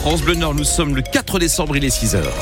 France Bleu Nord. Nous sommes le 4 décembre, il est 6 heures.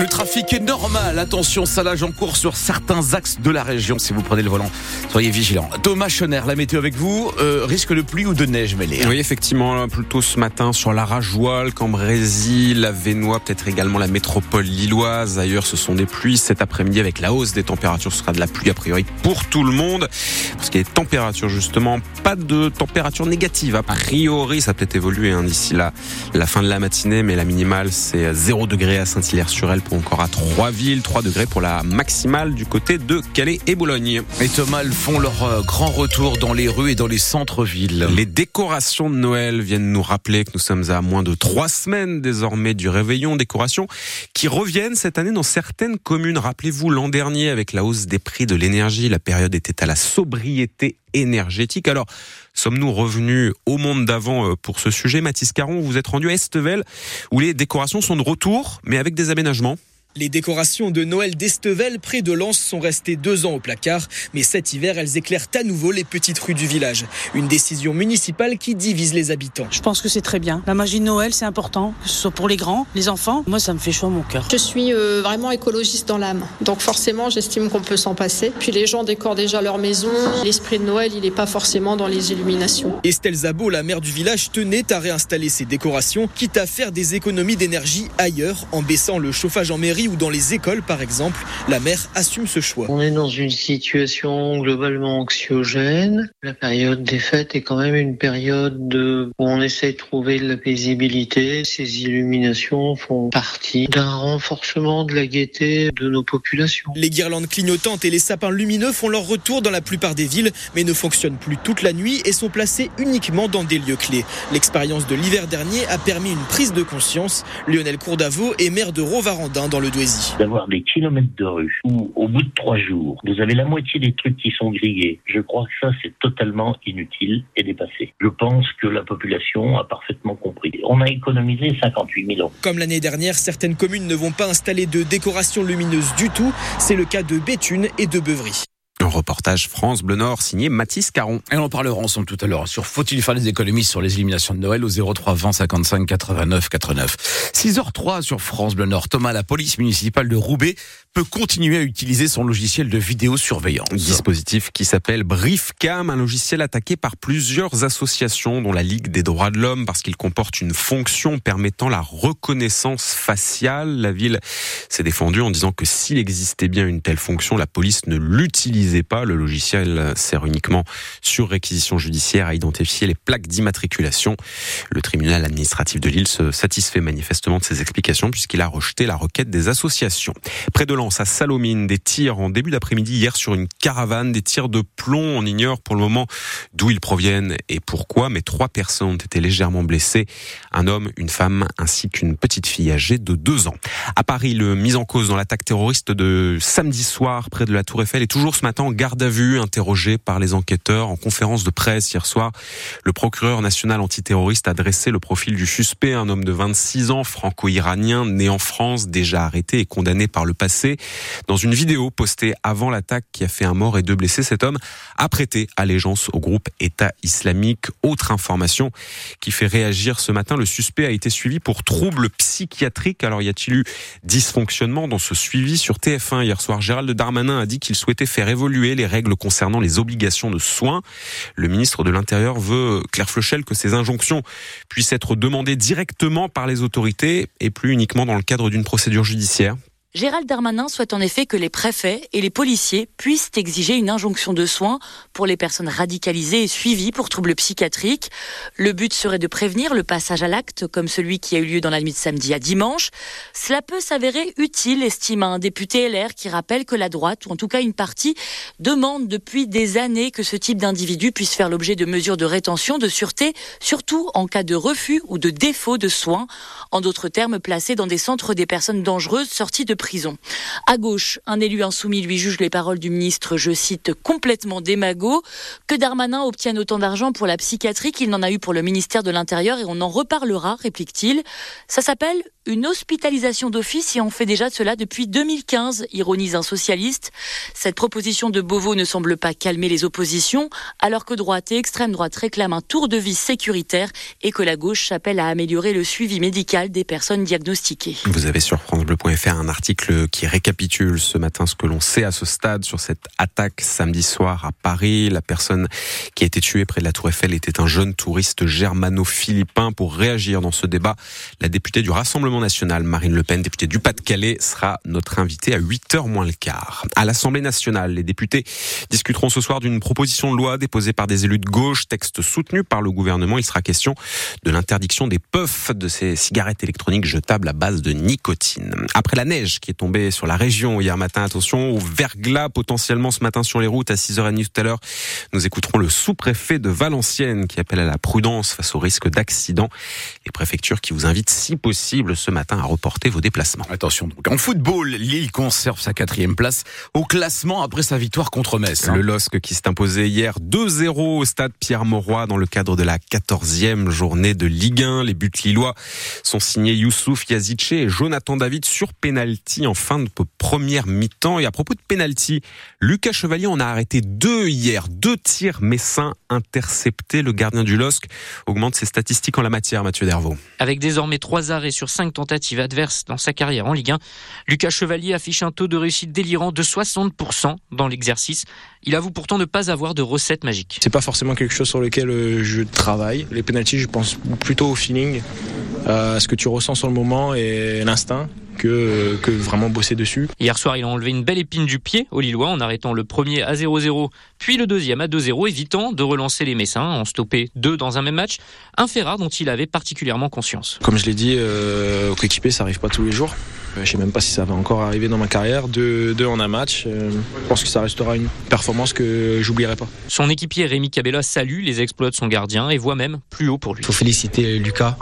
Le trafic est normal. Attention, salage en cours sur certains axes de la région. Si vous prenez le volant, soyez vigilants. Thomas Schoner, la météo avec vous. Euh, risque de pluie ou de neige mêlée hein Oui, effectivement, plutôt ce matin sur la Rajoie, Cambrésis, la Vénois, peut-être également la métropole lilloise. Ailleurs, ce sont des pluies. Cet après-midi, avec la hausse des températures, ce sera de la pluie a priori pour tout le monde. Parce qu'il y a des températures, justement, pas de température négative. A priori, ça peut-être évoluer hein, d'ici la, la fin de la matinée, mais la minimale, c'est 0 degré à Saint-Hilaire-sur-Elle encore à 3 villes, 3 degrés pour la maximale du côté de Calais et Boulogne. Et Thomas font leur euh, grand retour dans les rues et dans les centres-villes. Les décorations de Noël viennent nous rappeler que nous sommes à moins de 3 semaines désormais du réveillon. Décorations qui reviennent cette année dans certaines communes. Rappelez-vous l'an dernier avec la hausse des prix de l'énergie, la période était à la sobriété énergétique. Alors, sommes-nous revenus au monde d'avant euh, pour ce sujet? Mathis Caron, vous êtes rendu à Estevel où les décorations sont de retour, mais avec des aménagements. Les décorations de Noël d'Estevel, près de Lens, sont restées deux ans au placard, mais cet hiver, elles éclairent à nouveau les petites rues du village. Une décision municipale qui divise les habitants. Je pense que c'est très bien. La magie de Noël, c'est important, que ce soit pour les grands, les enfants. Moi, ça me fait chaud à mon cœur. Je suis euh, vraiment écologiste dans l'âme, donc forcément, j'estime qu'on peut s'en passer. Puis les gens décorent déjà leur maison. L'esprit de Noël, il n'est pas forcément dans les illuminations. Estelle Zabo, la maire du village, tenait à réinstaller ses décorations, quitte à faire des économies d'énergie ailleurs, en baissant le chauffage en mairie ou dans les écoles par exemple, la mère assume ce choix. On est dans une situation globalement anxiogène. La période des fêtes est quand même une période où on essaie de trouver de la paisibilité. Ces illuminations font partie d'un renforcement de la gaieté de nos populations. Les guirlandes clignotantes et les sapins lumineux font leur retour dans la plupart des villes, mais ne fonctionnent plus toute la nuit et sont placés uniquement dans des lieux clés. L'expérience de l'hiver dernier a permis une prise de conscience. Lionel Courdavaux est maire de Rovarandin dans le Douaisis. D'avoir des kilomètres de rue où, au bout de trois jours, vous avez la moitié des trucs qui sont grillés, je crois que ça, c'est totalement inutile et dépassé. Je pense que la population a parfaitement compris. On a économisé 58 000 euros. Comme l'année dernière, certaines communes ne vont pas installer de décoration lumineuse du tout. C'est le cas de Béthune et de Beuvry. Un reportage France Bleu Nord signé Mathis Caron. Et on en parlera ensemble tout à l'heure sur faut-il faire des économies sur les illuminations de Noël au 03 20 55 89 89. 6h03 sur France Bleu Nord. Thomas, la police municipale de Roubaix peut continuer à utiliser son logiciel de vidéosurveillance. Un dispositif qui s'appelle Briefcam, un logiciel attaqué par plusieurs associations dont la Ligue des droits de l'homme parce qu'il comporte une fonction permettant la reconnaissance faciale. La ville s'est défendue en disant que s'il existait bien une telle fonction, la police ne l'utilisait pas. Le logiciel sert uniquement sur réquisition judiciaire à identifier les plaques d'immatriculation. Le tribunal administratif de Lille se satisfait manifestement de ces explications puisqu'il a rejeté la requête des associations. Près de à Salomine, des tirs en début d'après-midi hier sur une caravane, des tirs de plomb. On ignore pour le moment d'où ils proviennent et pourquoi, mais trois personnes ont été légèrement blessées. Un homme, une femme ainsi qu'une petite fille âgée de deux ans. À Paris, le mise en cause dans l'attaque terroriste de samedi soir près de la Tour Eiffel est toujours ce matin en garde à vue, interrogé par les enquêteurs en conférence de presse hier soir. Le procureur national antiterroriste a dressé le profil du suspect, un homme de 26 ans, franco-iranien, né en France, déjà arrêté et condamné par le passé dans une vidéo postée avant l'attaque qui a fait un mort et deux blessés, cet homme a prêté allégeance au groupe État islamique. Autre information qui fait réagir ce matin, le suspect a été suivi pour troubles psychiatriques. Alors y a-t-il eu dysfonctionnement dans ce suivi sur TF1 hier soir? Gérald Darmanin a dit qu'il souhaitait faire évoluer les règles concernant les obligations de soins. Le ministre de l'Intérieur veut, Claire Flechel, que ces injonctions puissent être demandées directement par les autorités et plus uniquement dans le cadre d'une procédure judiciaire. Gérald Darmanin souhaite en effet que les préfets et les policiers puissent exiger une injonction de soins pour les personnes radicalisées et suivies pour troubles psychiatriques. Le but serait de prévenir le passage à l'acte comme celui qui a eu lieu dans la nuit de samedi à dimanche. Cela peut s'avérer utile, estime un député LR qui rappelle que la droite, ou en tout cas une partie, demande depuis des années que ce type d'individu puisse faire l'objet de mesures de rétention, de sûreté, surtout en cas de refus ou de défaut de soins. En d'autres termes, placés dans des centres des personnes dangereuses sorties de prison. À gauche, un élu insoumis lui juge les paroles du ministre, je cite, complètement démago. Que Darmanin obtienne autant d'argent pour la psychiatrie qu'il n'en a eu pour le ministère de l'Intérieur et on en reparlera, réplique-t-il. Ça s'appelle une hospitalisation d'office et on fait déjà cela depuis 2015, ironise un socialiste. Cette proposition de Beauvau ne semble pas calmer les oppositions, alors que droite et extrême droite réclament un tour de vie sécuritaire et que la gauche appelle à améliorer le suivi médical des personnes diagnostiquées. Vous avez sur francebleu.fr un article qui récapitule ce matin ce que l'on sait à ce stade sur cette attaque samedi soir à Paris. La personne qui a été tuée près de la Tour Eiffel était un jeune touriste germano-philippin. Pour réagir dans ce débat, la députée du Rassemblement national, Marine Le Pen, députée du Pas-de-Calais, sera notre invitée à 8h moins le quart. À l'Assemblée nationale, les députés discuteront ce soir d'une proposition de loi déposée par des élus de gauche, texte soutenu par le gouvernement. Il sera question de l'interdiction des puffs de ces cigarettes électroniques jetables à base de nicotine. Après la neige qui est tombée sur la région hier matin, attention au verglas potentiellement ce matin sur les routes à 6h30 tout à l'heure. Nous écouterons le sous-préfet de Valenciennes qui appelle à la prudence face au risque d'accident. Les préfectures qui vous invitent si possible ce matin à reporter vos déplacements. Attention donc, en football, Lille conserve sa quatrième place au classement après sa victoire contre Metz. hein. Le LOSC qui s'est imposé hier 2-0 au stade Pierre-Mauroy dans le cadre de la 14e journée de Ligue 1. Les buts lillois sont signés Youssouf Yazice et Jonathan David sur penalty en fin de première mi-temps. Et à propos de penalty, Lucas Chevalier en a arrêté deux hier, deux tirs messins interceptés. Le gardien du LOSC augmente ses statistiques en la matière, Mathieu Dervaux. Avec désormais trois arrêts sur cinq tentatives adverses dans sa carrière en Ligue 1, Lucas Chevalier affiche un taux de réussite délirant de 60% dans l'exercice. Il avoue pourtant ne pas avoir de recette magique. C'est pas forcément quelque chose sur lequel euh, je travaille. Les pénaltys, je pense plutôt au feeling, euh, à ce que tu ressens sur le moment et l'instinct. Que, que vraiment bosser dessus. Hier soir, il a enlevé une belle épine du pied au Lillois en arrêtant le premier à 0-0, puis le deuxième à 2-0, évitant de relancer les Messins, en stopper deux dans un même match, un fait rare dont il avait particulièrement conscience. Comme je l'ai dit, euh, au coéquipier, ça arrive pas tous les jours. Euh, Je sais même pas si ça va encore arriver dans ma carrière. Deux, deux en un match. Euh, je pense que ça restera une performance que j'oublierai pas. Son équipier Rémi Cabella salue les exploits de son gardien et voit même plus haut pour lui. Il faut féliciter Lucas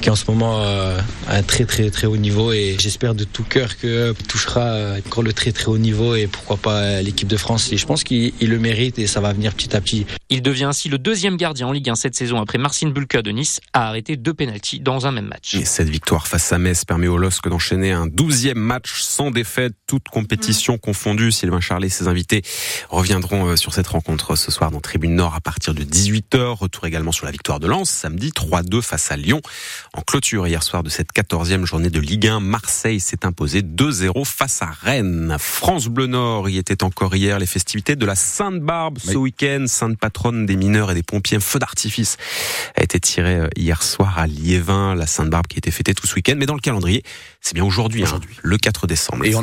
qui est en ce moment euh, à un très très très haut niveau et j'espère de tout cœur que touchera euh, encore le très très haut niveau et pourquoi pas euh, l'équipe de France et je pense qu'il il le mérite et ça va venir petit à petit. Il devient ainsi le deuxième gardien en Ligue 1 cette saison après Marcin Bulka de Nice à arrêter deux pénaltys dans un même match. Et cette victoire face à Metz permet au LOSC d'enchaîner un douzième match sans défaite, toute compétition confondue. Sylvain Charlet et ses invités reviendront euh, sur cette rencontre ce soir dans Tribune Nord à partir de 18h. Retour également sur la victoire de Lens samedi 3-2 face à Lyon. En clôture hier soir de cette 14e journée de Ligue 1, Marseille s'est imposé 2-0 face à Rennes. France Bleu Nord y était encore hier les festivités de la Sainte-Barbe ce week-end. Sainte des mineurs et des pompiers. Feu d'artifice a été tiré euh, hier soir à Liévin. La Sainte-Barbe qui a été fêtée tout ce week-end. Mais dans le calendrier, c'est bien aujourd'hui, hein, le 4 décembre. Et on